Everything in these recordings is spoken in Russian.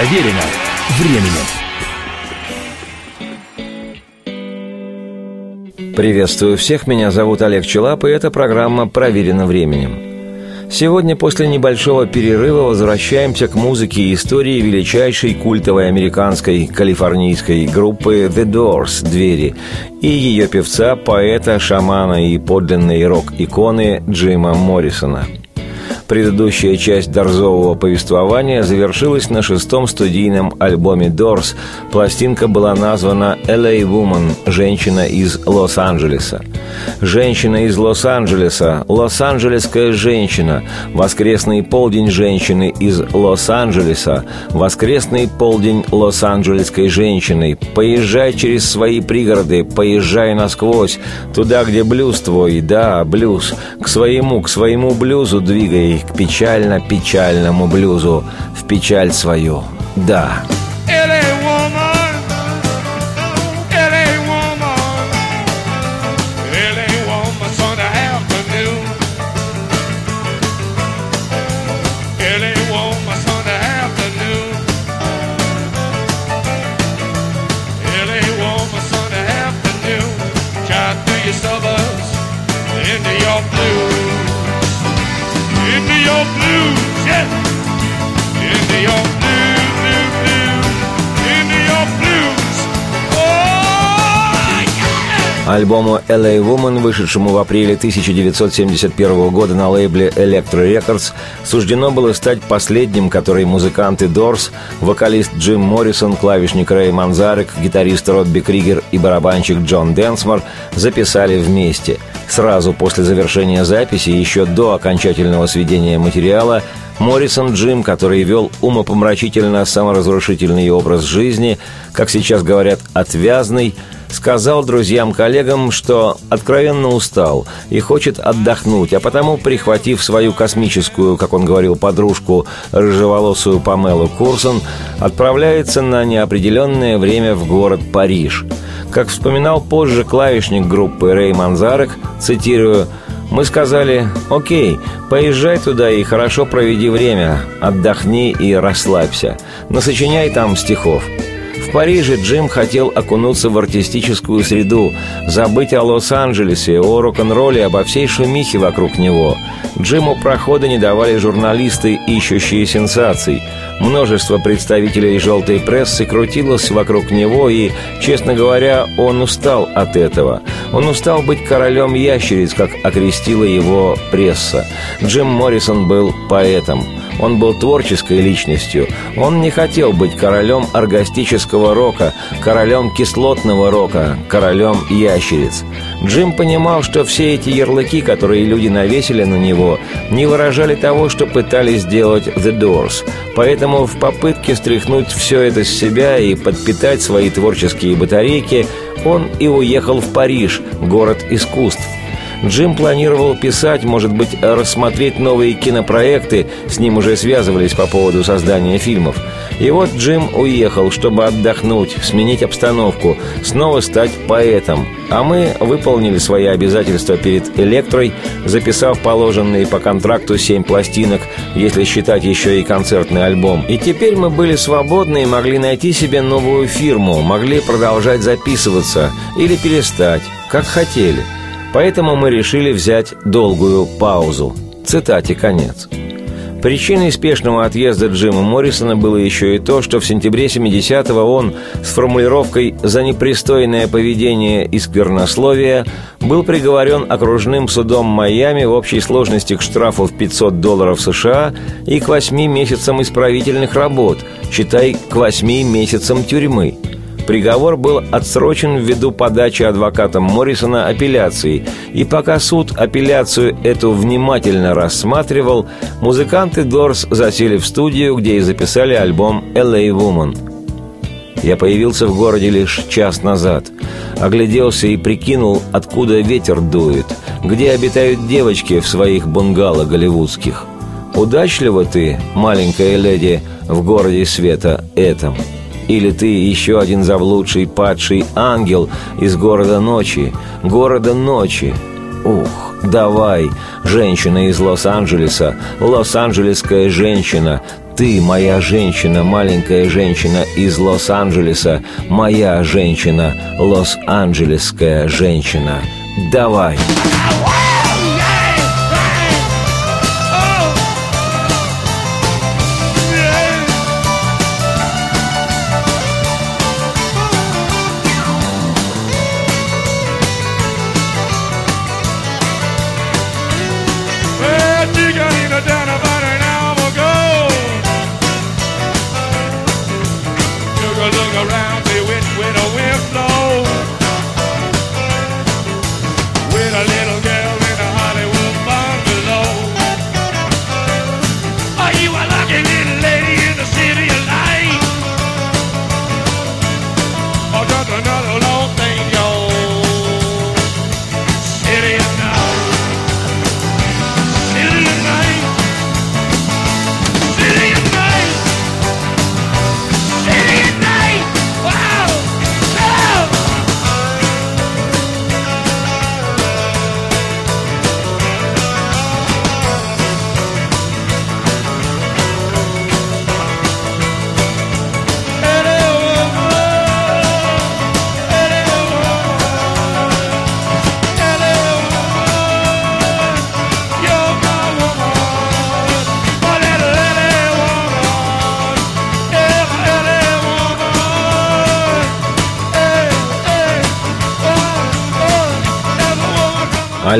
Проверено временем. Приветствую всех, меня зовут Олег Челап, и эта программа «Проверено временем». Сегодня после небольшого перерыва возвращаемся к музыке и истории величайшей культовой американской калифорнийской группы The Doors «Двери» и ее певца, поэта, шамана и подлинной рок-иконы Джима Моррисона – Предыдущая часть Дорзового повествования завершилась на шестом студийном альбоме Doors. Пластинка была названа «LA Woman» – «Женщина из Лос-Анджелеса». «Женщина из Лос-Анджелеса», «Лос-Анджелесская женщина», «Воскресный полдень женщины из Лос-Анджелеса», «Воскресный полдень Лос-Анджелесской женщины», «Поезжай через свои пригороды, поезжай насквозь, туда, где блюз твой, да, блюз, к своему, к своему блюзу двигай, к печально-печальному блюзу, в печаль свою, да». Альбому «LA Woman», вышедшему в апреле 1971 года на лейбле Electro Records, суждено было стать последним, который музыканты Doors, вокалист Джим Моррисон, клавишник Рэй Манзарек, гитарист Робби Кригер и барабанщик Джон Денсмор записали вместе. Сразу после завершения записи, еще до окончательного сведения материала, Моррисон Джим, который вел умопомрачительно саморазрушительный образ жизни, как сейчас говорят, отвязный, сказал друзьям-коллегам, что откровенно устал и хочет отдохнуть, а потому, прихватив свою космическую, как он говорил, подружку, рыжеволосую Памелу Курсон, отправляется на неопределенное время в город Париж. Как вспоминал позже клавишник группы Рэй Манзарек, цитирую, мы сказали, окей, поезжай туда и хорошо проведи время, отдохни и расслабься, насочиняй там стихов. В Париже Джим хотел окунуться в артистическую среду, забыть о Лос-Анджелесе, о рок-н-ролле, обо всей шумихе вокруг него. Джиму прохода не давали журналисты, ищущие сенсаций. Множество представителей желтой прессы крутилось вокруг него, и, честно говоря, он устал от этого. Он устал быть королем ящериц, как окрестила его пресса. Джим Моррисон был поэтом. Он был творческой личностью. Он не хотел быть королем оргастического рока, королем кислотного рока, королем ящериц. Джим понимал, что все эти ярлыки, которые люди навесили на него, не выражали того, что пытались сделать The Doors. Поэтому в попытке стряхнуть все это с себя и подпитать свои творческие батарейки, он и уехал в Париж, город искусств. Джим планировал писать, может быть, рассмотреть новые кинопроекты, с ним уже связывались по поводу создания фильмов. И вот Джим уехал, чтобы отдохнуть, сменить обстановку, снова стать поэтом. А мы выполнили свои обязательства перед «Электрой», записав положенные по контракту семь пластинок, если считать еще и концертный альбом. И теперь мы были свободны и могли найти себе новую фирму, могли продолжать записываться или перестать, как хотели – Поэтому мы решили взять долгую паузу. Цитате конец. Причиной спешного отъезда Джима Моррисона было еще и то, что в сентябре 70-го он с формулировкой «за непристойное поведение и сквернословие» был приговорен окружным судом Майами в общей сложности к штрафу в 500 долларов США и к 8 месяцам исправительных работ, считай, к 8 месяцам тюрьмы – Приговор был отсрочен ввиду подачи адвокатом Моррисона апелляции, и пока суд апелляцию эту внимательно рассматривал, музыканты Дорс засели в студию, где и записали альбом «LA Woman». Я появился в городе лишь час назад. Огляделся и прикинул, откуда ветер дует, где обитают девочки в своих бунгало голливудских. Удачлива ты, маленькая леди, в городе света этом – или ты еще один заблудший падший ангел из города ночи, города ночи? Ух, давай, женщина из Лос-Анджелеса, лос-анджелесская женщина, Ты, моя женщина, маленькая женщина из Лос-Анджелеса, моя женщина, лос-анджелесская женщина. Давай! Давай!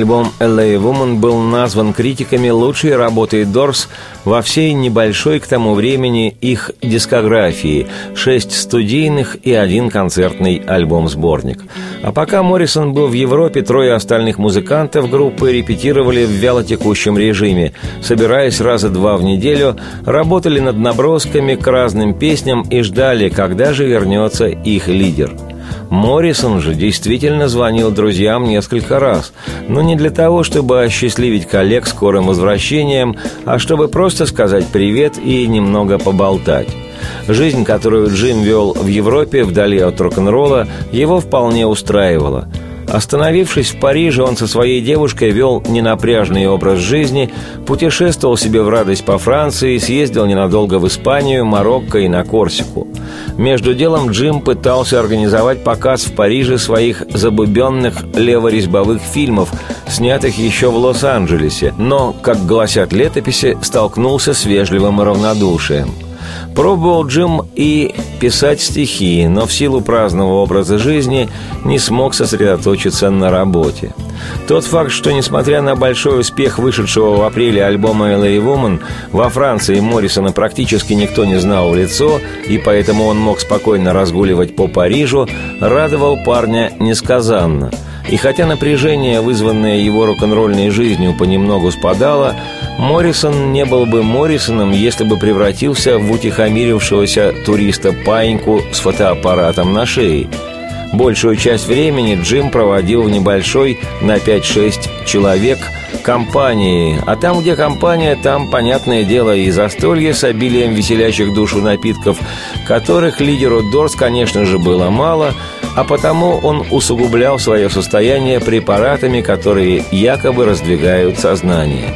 Альбом «LA Woman» был назван критиками лучшей работой Дорс во всей небольшой к тому времени их дискографии – шесть студийных и один концертный альбом-сборник. А пока Моррисон был в Европе, трое остальных музыкантов группы репетировали в вялотекущем режиме, собираясь раза два в неделю, работали над набросками к разным песням и ждали, когда же вернется их лидер – Моррисон же действительно звонил друзьям несколько раз, но не для того, чтобы осчастливить коллег скорым возвращением, а чтобы просто сказать привет и немного поболтать. Жизнь, которую Джим вел в Европе вдали от рок-н-ролла, его вполне устраивала – Остановившись в Париже, он со своей девушкой вел ненапряжный образ жизни, путешествовал себе в радость по Франции, съездил ненадолго в Испанию, Марокко и на Корсику. Между делом Джим пытался организовать показ в Париже своих забубенных леворезьбовых фильмов, снятых еще в Лос-Анджелесе, но, как гласят летописи, столкнулся с вежливым равнодушием – Пробовал Джим и писать стихи, но в силу праздного образа жизни не смог сосредоточиться на работе. Тот факт, что несмотря на большой успех вышедшего в апреле альбома «LA Woman», во Франции Моррисона практически никто не знал в лицо, и поэтому он мог спокойно разгуливать по Парижу, радовал парня несказанно – и хотя напряжение, вызванное его рок-н-ролльной жизнью, понемногу спадало, Моррисон не был бы Моррисоном, если бы превратился в утихомирившегося туриста-паиньку с фотоаппаратом на шее. Большую часть времени Джим проводил в небольшой на 5-6 человек компании, а там, где компания, там, понятное дело, и застолье с обилием веселящих душу напитков, которых лидеру Дорс, конечно же, было мало – а потому он усугублял свое состояние препаратами, которые якобы раздвигают сознание.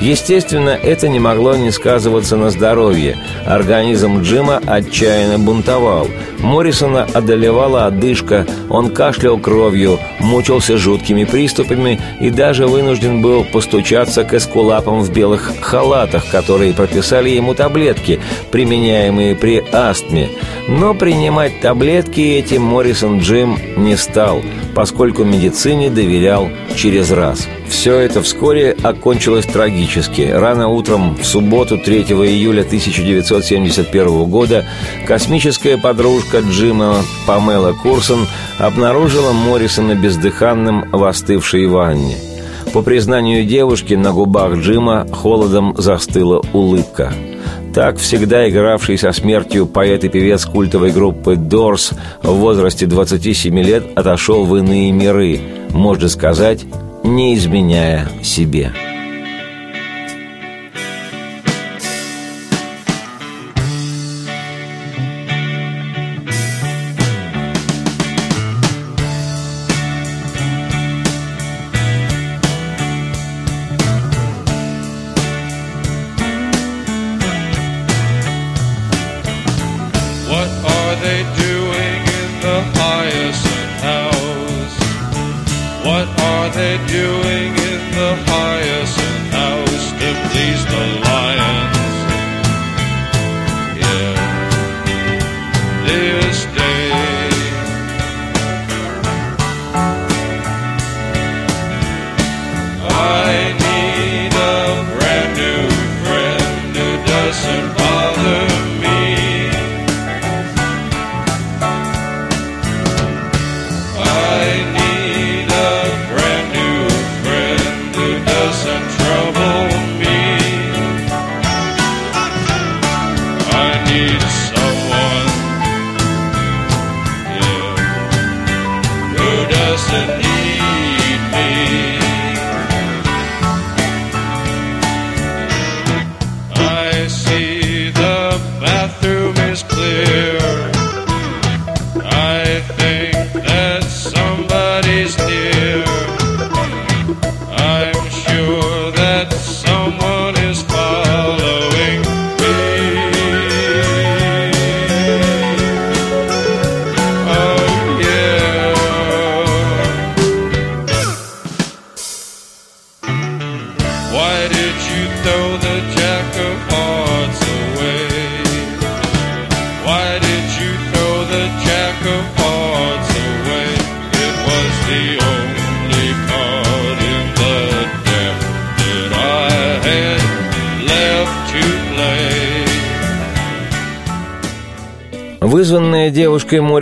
Естественно, это не могло не сказываться на здоровье. Организм Джима отчаянно бунтовал. Моррисона одолевала одышка, он кашлял кровью, мучился жуткими приступами и даже вынужден был постучаться к эскулапам в белых халатах, которые прописали ему таблетки, применяемые при астме. Но принимать таблетки этим Моррисон Джим не стал, поскольку медицине доверял через раз. Все это вскоре окончилось трагически. Рано утром в субботу 3 июля 1971 года космическая подружка Джима Памела Курсон обнаружила Моррисона бездыханным в остывшей ванне. По признанию девушки, на губах Джима холодом застыла улыбка – так всегда игравший со смертью поэт и певец культовой группы «Дорс» в возрасте 27 лет отошел в иные миры, можно сказать, не изменяя себе.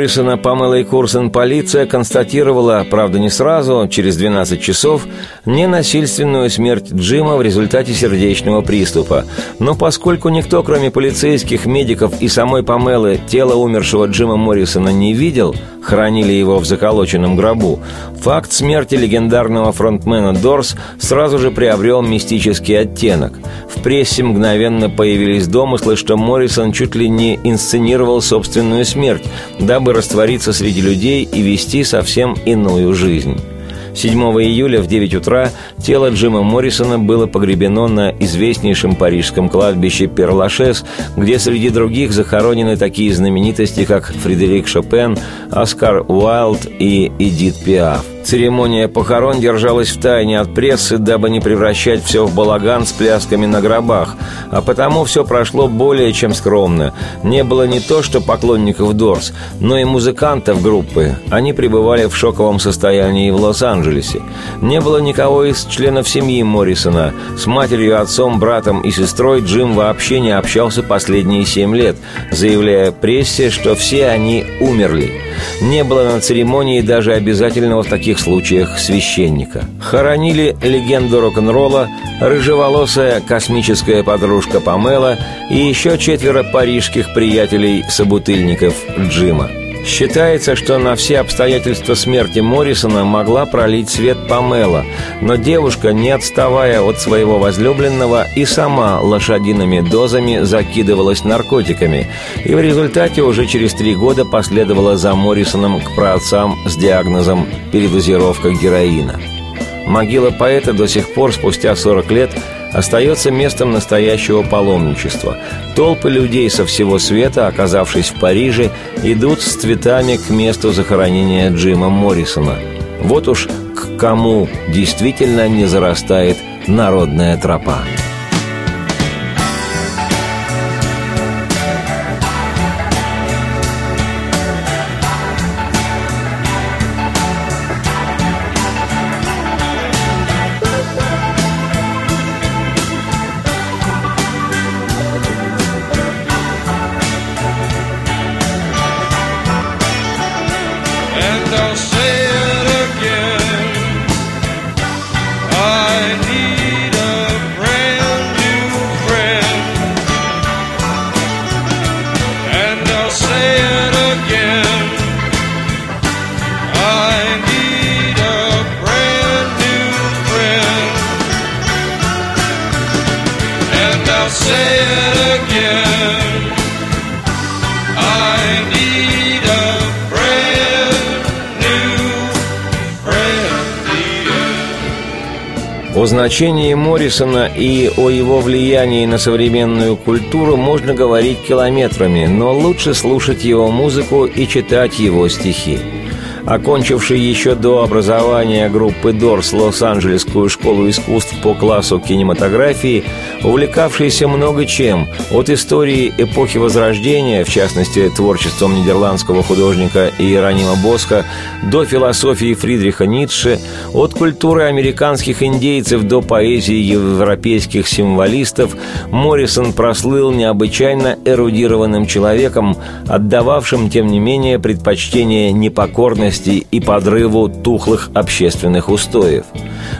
Девушкой Моррисона Памелой Курсон полиция констатировала, правда не сразу, через 12 часов, ненасильственную смерть Джима в результате сердечного приступа. Но поскольку никто, кроме полицейских, медиков и самой Памелы, тело умершего Джима Моррисона не видел, хранили его в заколоченном гробу, факт смерти легендарного фронтмена Дорс сразу же приобрел мистический оттенок. В прессе мгновенно появились домыслы, что Моррисон чуть ли не инсценировал собственную смерть, дабы раствориться среди людей и вести совсем иную жизнь. 7 июля в 9 утра тело Джима Моррисона было погребено на известнейшем парижском кладбище Перлашес, где среди других захоронены такие знаменитости, как Фредерик Шопен, Оскар Уайлд и Эдит Пиаф. Церемония похорон держалась в тайне от прессы, дабы не превращать все в балаган с плясками на гробах, а потому все прошло более чем скромно. Не было не то что поклонников Дорс, но и музыкантов группы. Они пребывали в шоковом состоянии в Лос-Анджелесе. Не было никого из членов семьи Моррисона. С матерью, отцом, братом и сестрой Джим вообще не общался последние семь лет, заявляя прессе, что все они умерли. Не было на церемонии даже обязательного в таких случаях священника. Хоронили легенду рок-н-ролла, рыжеволосая космическая подружка Памела и еще четверо парижских приятелей-собутыльников Джима. Считается, что на все обстоятельства смерти Моррисона могла пролить свет Памела, но девушка, не отставая от своего возлюбленного, и сама лошадиными дозами закидывалась наркотиками, и в результате уже через три года последовала за Моррисоном к праотцам с диагнозом «передозировка героина». Могила поэта до сих пор, спустя 40 лет, остается местом настоящего паломничества. Толпы людей со всего света, оказавшись в Париже, идут с цветами к месту захоронения Джима Моррисона. Вот уж к кому действительно не зарастает народная тропа. Значении Моррисона и о его влиянии на современную культуру можно говорить километрами, но лучше слушать его музыку и читать его стихи. Окончивший еще до образования группы Дорс Лос-Анджелесскую школу искусств по классу кинематографии, увлекавшийся много чем, от истории эпохи Возрождения, в частности, творчеством нидерландского художника Иеронима Босха, до философии Фридриха Ницше, от культуры американских индейцев до поэзии европейских символистов, Моррисон прослыл необычайно эрудированным человеком, отдававшим, тем не менее, предпочтение непокорности бедности и подрыву тухлых общественных устоев.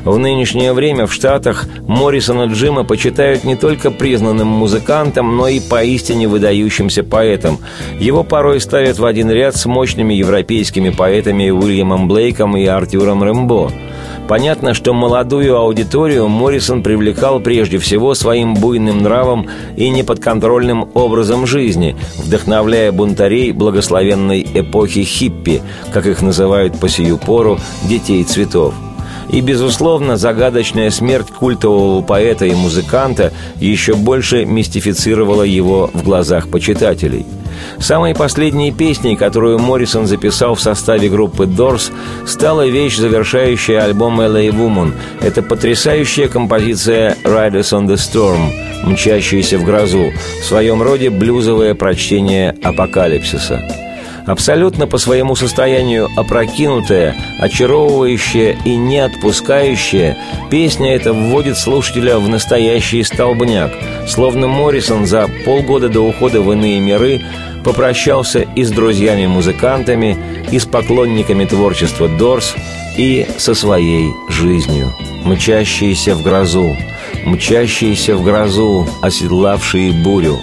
В нынешнее время в Штатах Моррисона Джима почитают не только признанным музыкантом, но и поистине выдающимся поэтом. Его порой ставят в один ряд с мощными европейскими поэтами Уильямом Блейком и Артюром Рэмбо – Понятно, что молодую аудиторию Моррисон привлекал прежде всего своим буйным нравом и неподконтрольным образом жизни, вдохновляя бунтарей благословенной эпохи хиппи, как их называют по сию пору детей цветов. И, безусловно, загадочная смерть культового поэта и музыканта еще больше мистифицировала его в глазах почитателей – Самой последней песней, которую Моррисон записал в составе группы Doors, стала вещь, завершающая альбом LA Woman. Это потрясающая композиция «Riders on the Storm», «Мчащиеся в грозу», в своем роде блюзовое прочтение апокалипсиса абсолютно по своему состоянию опрокинутая, очаровывающая и не отпускающая, песня эта вводит слушателя в настоящий столбняк, словно Моррисон за полгода до ухода в иные миры попрощался и с друзьями-музыкантами, и с поклонниками творчества Дорс, и со своей жизнью, мчащиеся в грозу, мчащиеся в грозу, оседлавшие бурю.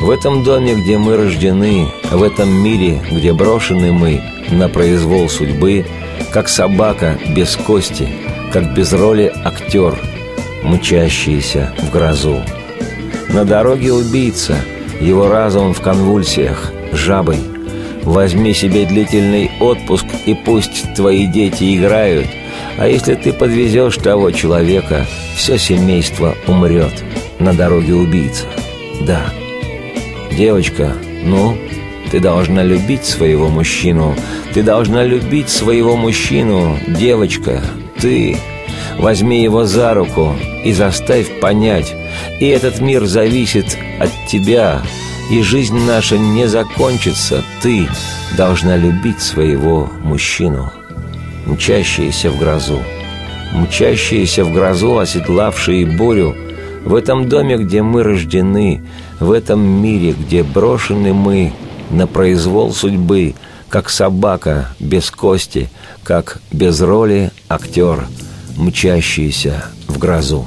В этом доме, где мы рождены, в этом мире, где брошены мы на произвол судьбы, как собака без кости, как без роли актер, мчащиеся в грозу. На дороге убийца — его разум в конвульсиях, жабой. Возьми себе длительный отпуск, и пусть твои дети играют. А если ты подвезешь того человека, все семейство умрет на дороге убийца. Да. Девочка, ну, ты должна любить своего мужчину. Ты должна любить своего мужчину, девочка. Ты возьми его за руку и заставь понять, и этот мир зависит от тебя, и жизнь наша не закончится. Ты должна любить своего мужчину, мчащиеся в грозу, мчащиеся в грозу, оседлавшие бурю, в этом доме, где мы рождены, в этом мире, где брошены мы на произвол судьбы, как собака без кости, как без роли актер, мчащийся в грозу.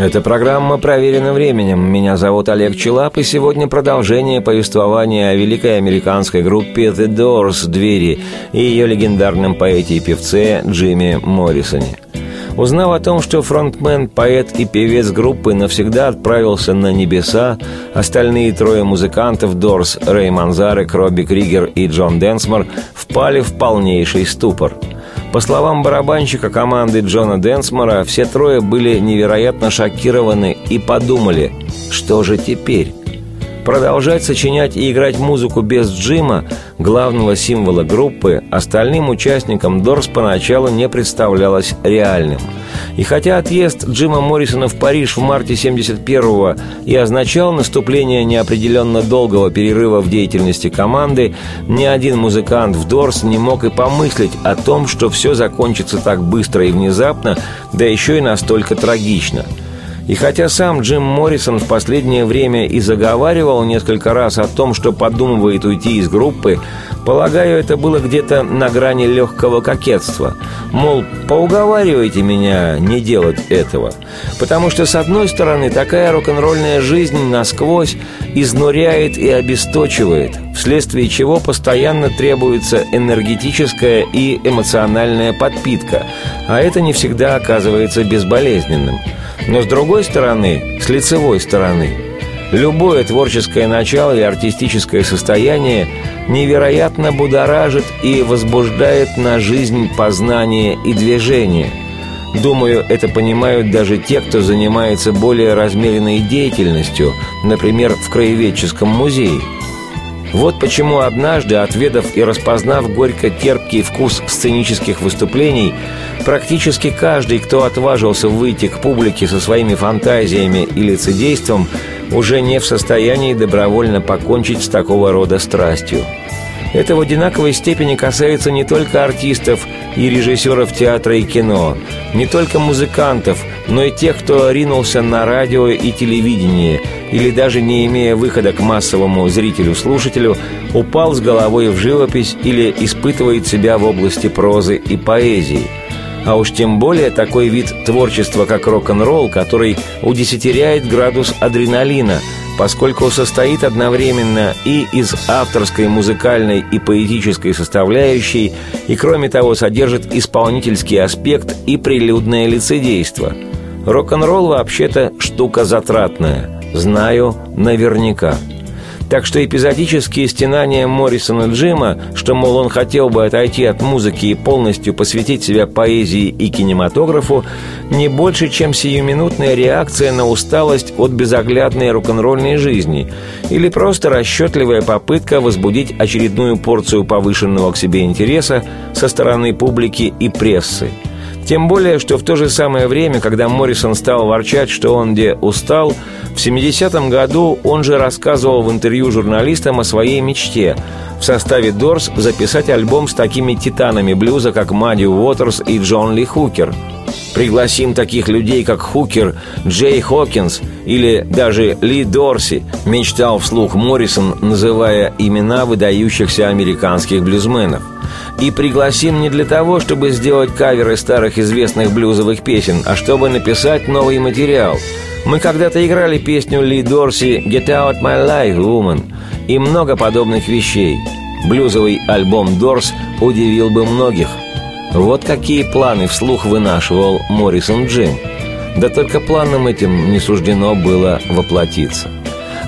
Эта программа проверена временем. Меня зовут Олег Челап, и сегодня продолжение повествования о великой американской группе The Doors «Двери» и ее легендарном поэте и певце Джимми Моррисоне. Узнав о том, что фронтмен, поэт и певец группы навсегда отправился на небеса, остальные трое музыкантов Дорс, Рэй Манзарек, Робби Кригер и Джон Денсмор впали в полнейший ступор – по словам барабанщика команды Джона Денсмора, все трое были невероятно шокированы и подумали, что же теперь? Продолжать сочинять и играть музыку без Джима, главного символа группы, остальным участникам Дорс поначалу не представлялось реальным. И хотя отъезд Джима Моррисона в Париж в марте 71-го и означал наступление неопределенно долгого перерыва в деятельности команды, ни один музыкант в Дорс не мог и помыслить о том, что все закончится так быстро и внезапно, да еще и настолько трагично – и хотя сам Джим Моррисон в последнее время и заговаривал несколько раз о том, что подумывает уйти из группы, полагаю, это было где-то на грани легкого кокетства. Мол, поуговаривайте меня не делать этого. Потому что, с одной стороны, такая рок-н-ролльная жизнь насквозь изнуряет и обесточивает, вследствие чего постоянно требуется энергетическая и эмоциональная подпитка, а это не всегда оказывается безболезненным – но с другой стороны, с лицевой стороны, любое творческое начало и артистическое состояние невероятно будоражит и возбуждает на жизнь познание и движение. Думаю, это понимают даже те, кто занимается более размеренной деятельностью, например, в краеведческом музее – вот почему однажды, отведав и распознав горько-терпкий вкус сценических выступлений, практически каждый, кто отважился выйти к публике со своими фантазиями и лицедейством, уже не в состоянии добровольно покончить с такого рода страстью. Это в одинаковой степени касается не только артистов и режиссеров театра и кино, не только музыкантов, но и тех, кто ринулся на радио и телевидение, или даже не имея выхода к массовому зрителю-слушателю, упал с головой в живопись или испытывает себя в области прозы и поэзии – а уж тем более такой вид творчества, как рок-н-ролл, который удесятеряет градус адреналина, поскольку состоит одновременно и из авторской, музыкальной и поэтической составляющей, и кроме того содержит исполнительский аспект и прилюдное лицедейство. Рок-н-ролл вообще-то штука затратная, знаю наверняка – так что эпизодические стенания Моррисона Джима, что, мол, он хотел бы отойти от музыки и полностью посвятить себя поэзии и кинематографу, не больше, чем сиюминутная реакция на усталость от безоглядной рок-н-ролльной жизни или просто расчетливая попытка возбудить очередную порцию повышенного к себе интереса со стороны публики и прессы – тем более, что в то же самое время, когда Моррисон стал ворчать, что он где устал, в 70-м году он же рассказывал в интервью журналистам о своей мечте в составе Дорс записать альбом с такими титанами блюза, как Мадди Уотерс и Джон Ли Хукер. Пригласим таких людей, как Хукер, Джей Хокинс или даже Ли Дорси, мечтал вслух Моррисон, называя имена выдающихся американских блюзменов – и пригласим не для того, чтобы сделать каверы старых известных блюзовых песен, а чтобы написать новый материал. Мы когда-то играли песню Ли Дорси «Get Out My Life, Woman» и много подобных вещей. Блюзовый альбом «Дорс» удивил бы многих. Вот какие планы вслух вынашивал Моррисон Джим. Да только планам этим не суждено было воплотиться.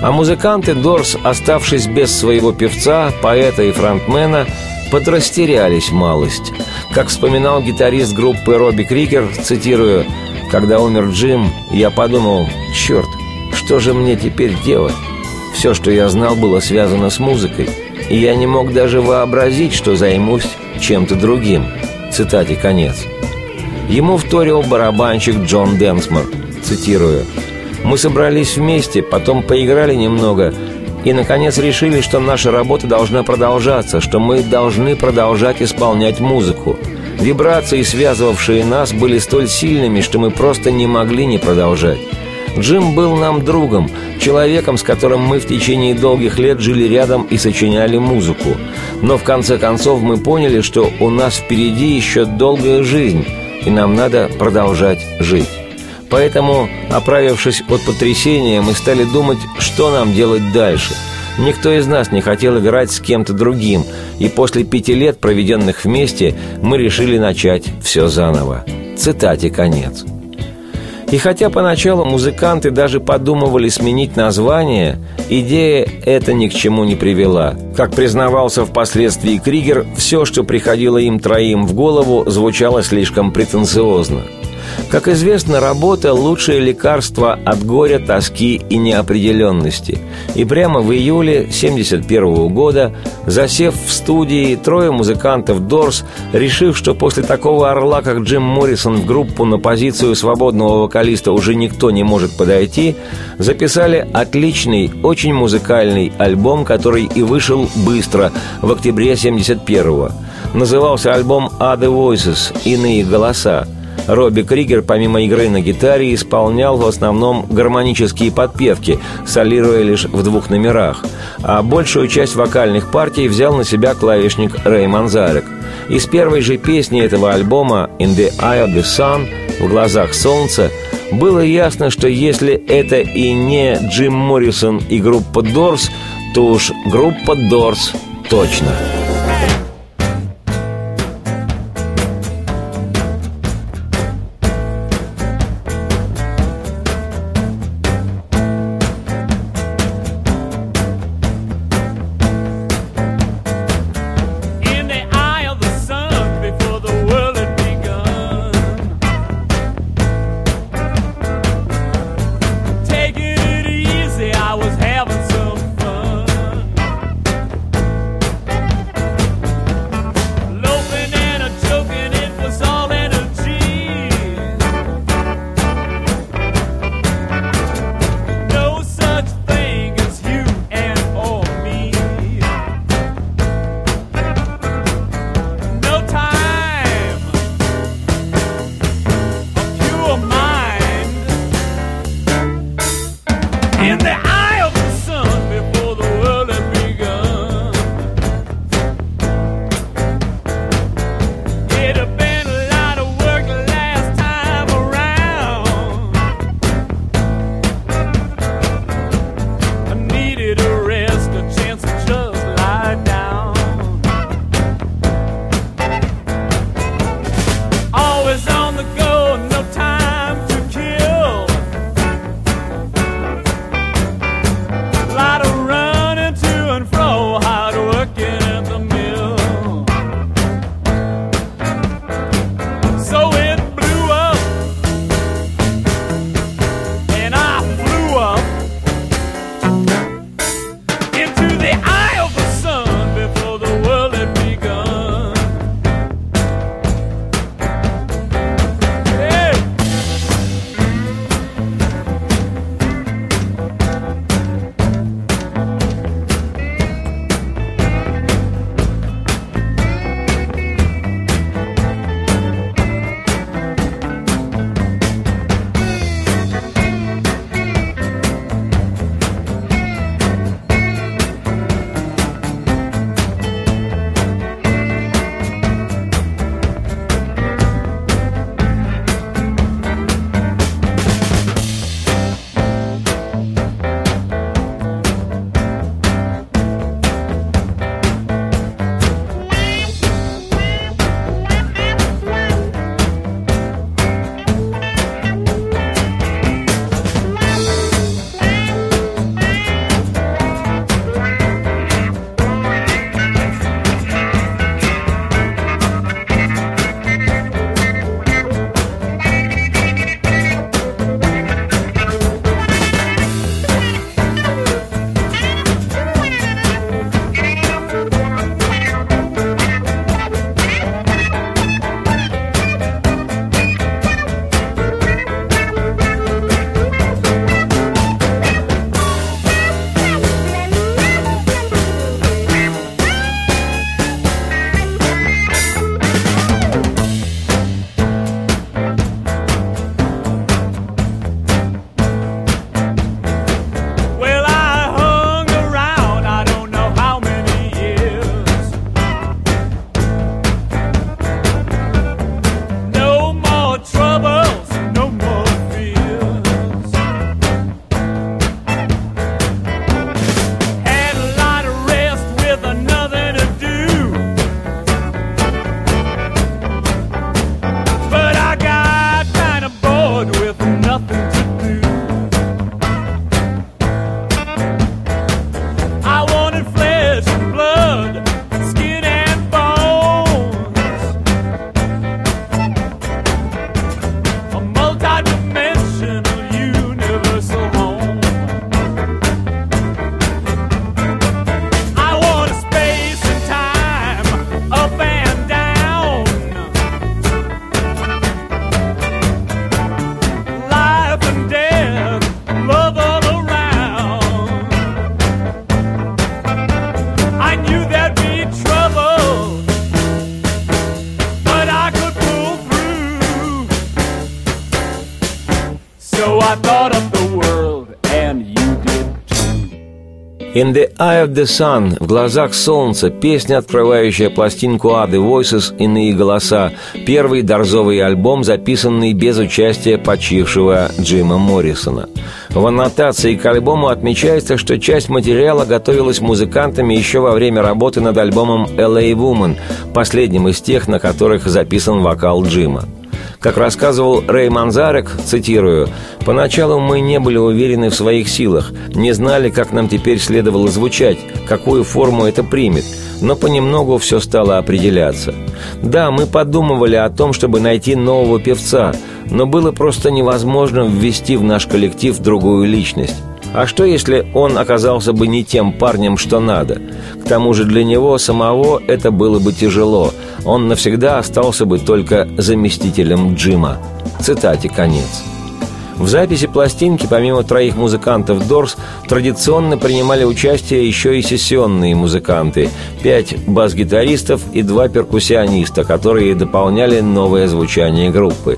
А музыканты Дорс, оставшись без своего певца, поэта и фронтмена, подрастерялись малость. Как вспоминал гитарист группы Робби Крикер, цитирую, «Когда умер Джим, я подумал, черт, что же мне теперь делать? Все, что я знал, было связано с музыкой, и я не мог даже вообразить, что займусь чем-то другим». Цитате конец. Ему вторил барабанщик Джон Денсмор, цитирую, «Мы собрались вместе, потом поиграли немного, и, наконец, решили, что наша работа должна продолжаться, что мы должны продолжать исполнять музыку. Вибрации, связывавшие нас, были столь сильными, что мы просто не могли не продолжать. Джим был нам другом, человеком, с которым мы в течение долгих лет жили рядом и сочиняли музыку. Но в конце концов мы поняли, что у нас впереди еще долгая жизнь, и нам надо продолжать жить. Поэтому, оправившись от потрясения, мы стали думать, что нам делать дальше. Никто из нас не хотел играть с кем-то другим, и после пяти лет, проведенных вместе, мы решили начать все заново. Цитате конец. И хотя поначалу музыканты даже подумывали сменить название, идея эта ни к чему не привела. Как признавался впоследствии Кригер, все, что приходило им троим в голову, звучало слишком претенциозно – Как известно, работа – лучшее лекарство от горя, тоски и неопределенности. И прямо в июле 1971 года, засев в студии, трое музыкантов Дорс, решив, что после такого орла, как Джим Моррисон, в группу на позицию свободного вокалиста уже никто не может подойти, записали отличный, очень музыкальный альбом, который и вышел быстро, в октябре 1971 -го. Назывался альбом «Other Voices» – «Иные голоса». Робби Кригер, помимо игры на гитаре, исполнял в основном гармонические подпевки, солируя лишь в двух номерах. А большую часть вокальных партий взял на себя клавишник Рэй Манзарек. Из первой же песни этого альбома «In the Eye of the Sun» «В глазах солнца» было ясно, что если это и не Джим Моррисон и группа Дорс, то уж группа Дорс точно. In the Eye of the Sun, в глазах солнца, песня, открывающая пластинку Ады Voices «Иные голоса», первый дорзовый альбом, записанный без участия почившего Джима Моррисона. В аннотации к альбому отмечается, что часть материала готовилась музыкантами еще во время работы над альбомом «LA Woman», последним из тех, на которых записан вокал Джима. Как рассказывал Рэй Манзарек, цитирую, «Поначалу мы не были уверены в своих силах, не знали, как нам теперь следовало звучать, какую форму это примет, но понемногу все стало определяться. Да, мы подумывали о том, чтобы найти нового певца, но было просто невозможно ввести в наш коллектив другую личность. А что, если он оказался бы не тем парнем, что надо? К тому же для него самого это было бы тяжело. Он навсегда остался бы только заместителем Джима. Цитате конец. В записи пластинки, помимо троих музыкантов Дорс, традиционно принимали участие еще и сессионные музыканты. Пять бас-гитаристов и два перкуссиониста, которые дополняли новое звучание группы.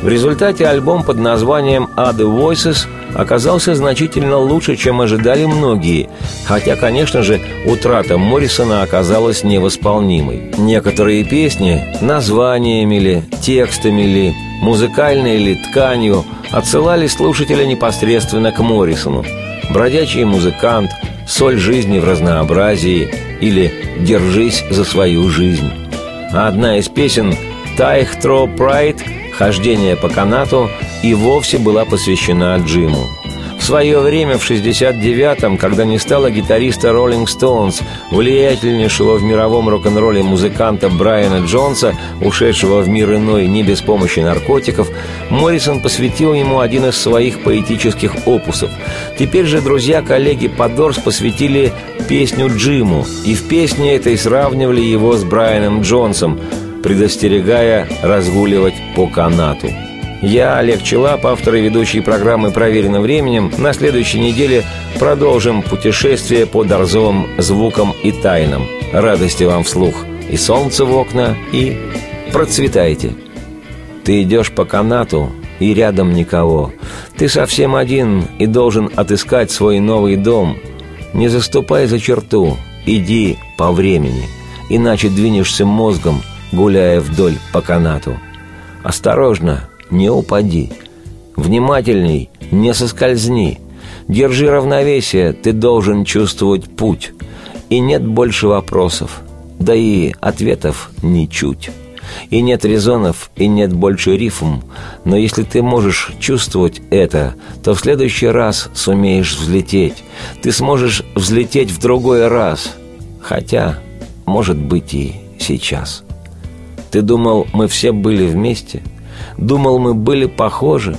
В результате альбом под названием «Other Voices» оказался значительно лучше, чем ожидали многие, хотя, конечно же, утрата Моррисона оказалась невосполнимой. Некоторые песни названиями ли, текстами ли, музыкальной ли тканью отсылали слушателя непосредственно к Моррисону. «Бродячий музыкант», «Соль жизни в разнообразии» или «Держись за свою жизнь». А одна из песен «Тайх Тро Прайд» «Хождение по канату» и вовсе была посвящена Джиму. В свое время, в 69-м, когда не стало гитариста Rolling Stones, влиятельнейшего в мировом рок-н-ролле музыканта Брайана Джонса, ушедшего в мир иной не без помощи наркотиков, Моррисон посвятил ему один из своих поэтических опусов. Теперь же друзья-коллеги по Дорс посвятили песню Джиму, и в песне этой сравнивали его с Брайаном Джонсом, предостерегая разгуливать по канату. Я, Олег Челап, автор и ведущий программы «Проверено временем», на следующей неделе продолжим путешествие по дорзовым звукам и тайнам. Радости вам вслух и солнце в окна, и процветайте. Ты идешь по канату, и рядом никого. Ты совсем один и должен отыскать свой новый дом. Не заступай за черту, иди по времени, иначе двинешься мозгом, гуляя вдоль по канату. Осторожно, не упади. Внимательней, не соскользни. Держи равновесие, ты должен чувствовать путь. И нет больше вопросов, да и ответов ничуть. И нет резонов, и нет больше рифм. Но если ты можешь чувствовать это, то в следующий раз сумеешь взлететь. Ты сможешь взлететь в другой раз. Хотя, может быть, и сейчас. Ты думал, мы все были вместе – Думал, мы были похожи.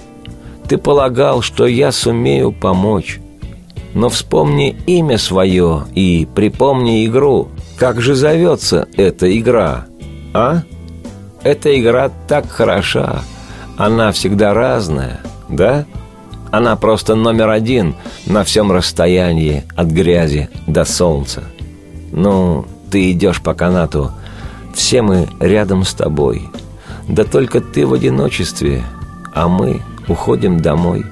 Ты полагал, что я сумею помочь. Но вспомни имя свое и припомни игру. Как же зовется эта игра, а? Эта игра так хороша. Она всегда разная, да? Она просто номер один на всем расстоянии от грязи до солнца. Ну, ты идешь по канату, все мы рядом с тобой – да только ты в одиночестве, а мы уходим домой.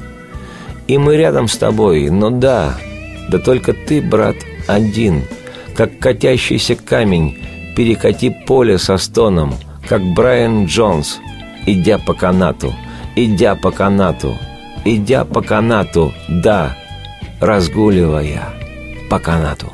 И мы рядом с тобой, но да, да только ты, брат, один, как катящийся камень, перекати поле со стоном, как Брайан Джонс, идя по канату, идя по канату, идя по канату, да, разгуливая по канату.